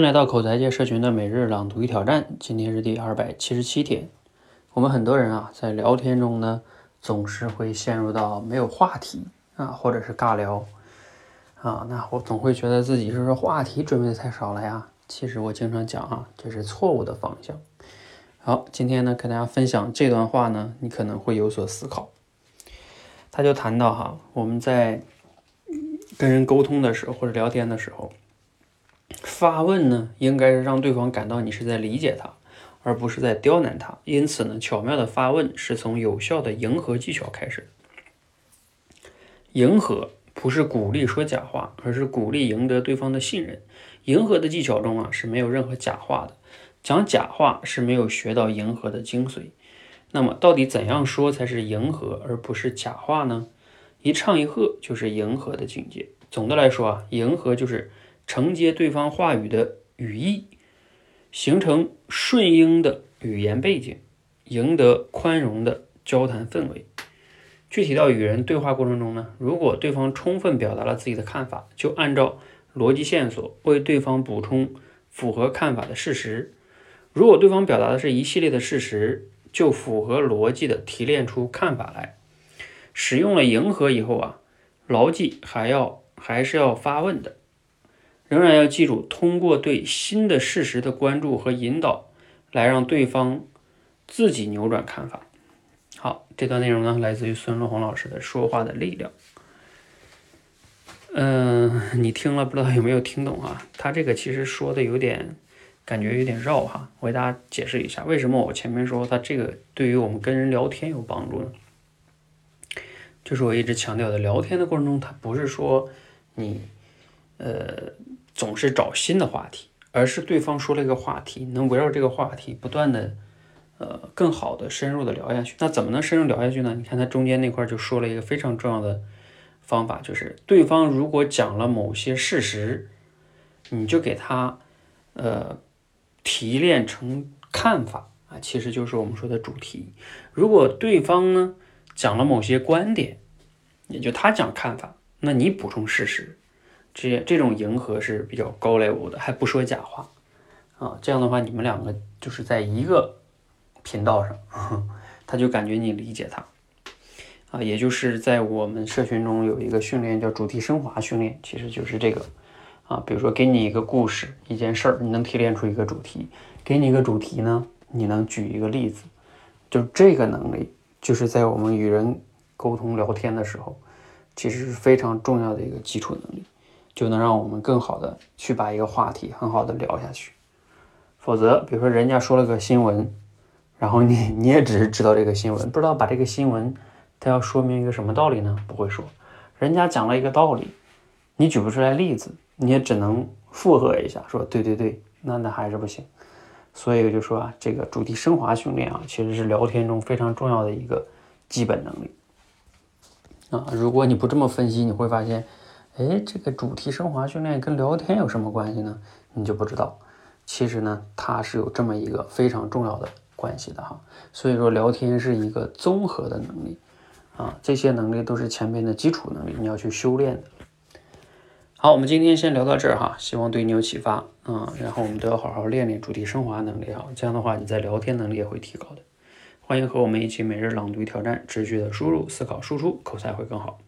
来到口才界社群的每日朗读与挑战，今天是第二百七十七天。我们很多人啊，在聊天中呢，总是会陷入到没有话题啊，或者是尬聊啊。那我总会觉得自己是说话题准备的太少了呀。其实我经常讲啊，这是错误的方向。好，今天呢，跟大家分享这段话呢，你可能会有所思考。他就谈到哈，我们在跟人沟通的时候或者聊天的时候，发问呢，应该是让对方感到你是在理解他，而不是在刁难他。因此呢，巧妙的发问是从有效的迎合技巧开始。迎合不是鼓励说假话，而是鼓励赢得对方的信任。迎合的技巧中啊，是没有任何假话的。讲假话是没有学到迎合的精髓。那么，到底怎样说才是迎合，而不是假话呢？一唱一和就是迎合的境界。总的来说啊，迎合就是承接对方话语的语义，形成顺应的语言背景，赢得宽容的交谈氛围。具体到与人对话过程中呢，如果对方充分表达了自己的看法，就按照逻辑线索为对方补充符合看法的事实；如果对方表达的是一系列的事实，就符合逻辑的提炼出看法来。使用了迎合以后啊，牢记还要还是要发问的，仍然要记住通过对新的事实的关注和引导，来让对方自己扭转看法。好，这段内容呢来自于孙乐红老师的《说话的力量》。嗯，你听了不知道有没有听懂啊？他这个其实说的有点。感觉有点绕哈，我给大家解释一下，为什么我前面说他这个对于我们跟人聊天有帮助呢？就是我一直强调的，聊天的过程中，他不是说你呃总是找新的话题，而是对方说了一个话题，能围绕这个话题不断的呃更好的深入的聊下去。那怎么能深入聊下去呢？你看他中间那块就说了一个非常重要的方法，就是对方如果讲了某些事实，你就给他呃。提炼成看法啊，其实就是我们说的主题。如果对方呢讲了某些观点，也就他讲看法，那你补充事实，这这种迎合是比较高 level 的，还不说假话啊。这样的话，你们两个就是在一个频道上，他就感觉你理解他啊。也就是在我们社群中有一个训练叫主题升华训练，其实就是这个。啊，比如说给你一个故事，一件事儿，你能提炼出一个主题；给你一个主题呢，你能举一个例子。就这个能力，就是在我们与人沟通聊天的时候，其实是非常重要的一个基础能力，就能让我们更好的去把一个话题很好的聊下去。否则，比如说人家说了个新闻，然后你你也只是知道这个新闻，不知道把这个新闻它要说明一个什么道理呢？不会说。人家讲了一个道理，你举不出来例子。你也只能附和一下，说对对对，那那还是不行。所以就说啊，这个主题升华训练啊，其实是聊天中非常重要的一个基本能力啊。如果你不这么分析，你会发现，哎，这个主题升华训练跟聊天有什么关系呢？你就不知道。其实呢，它是有这么一个非常重要的关系的哈。所以说，聊天是一个综合的能力啊，这些能力都是前面的基础能力，你要去修炼的。好，我们今天先聊到这儿哈，希望对你有启发啊。然后我们都要好好练练主题升华能力哈，这样的话你在聊天能力也会提高的。欢迎和我们一起每日朗读挑战，持续的输入、思考、输出，口才会更好。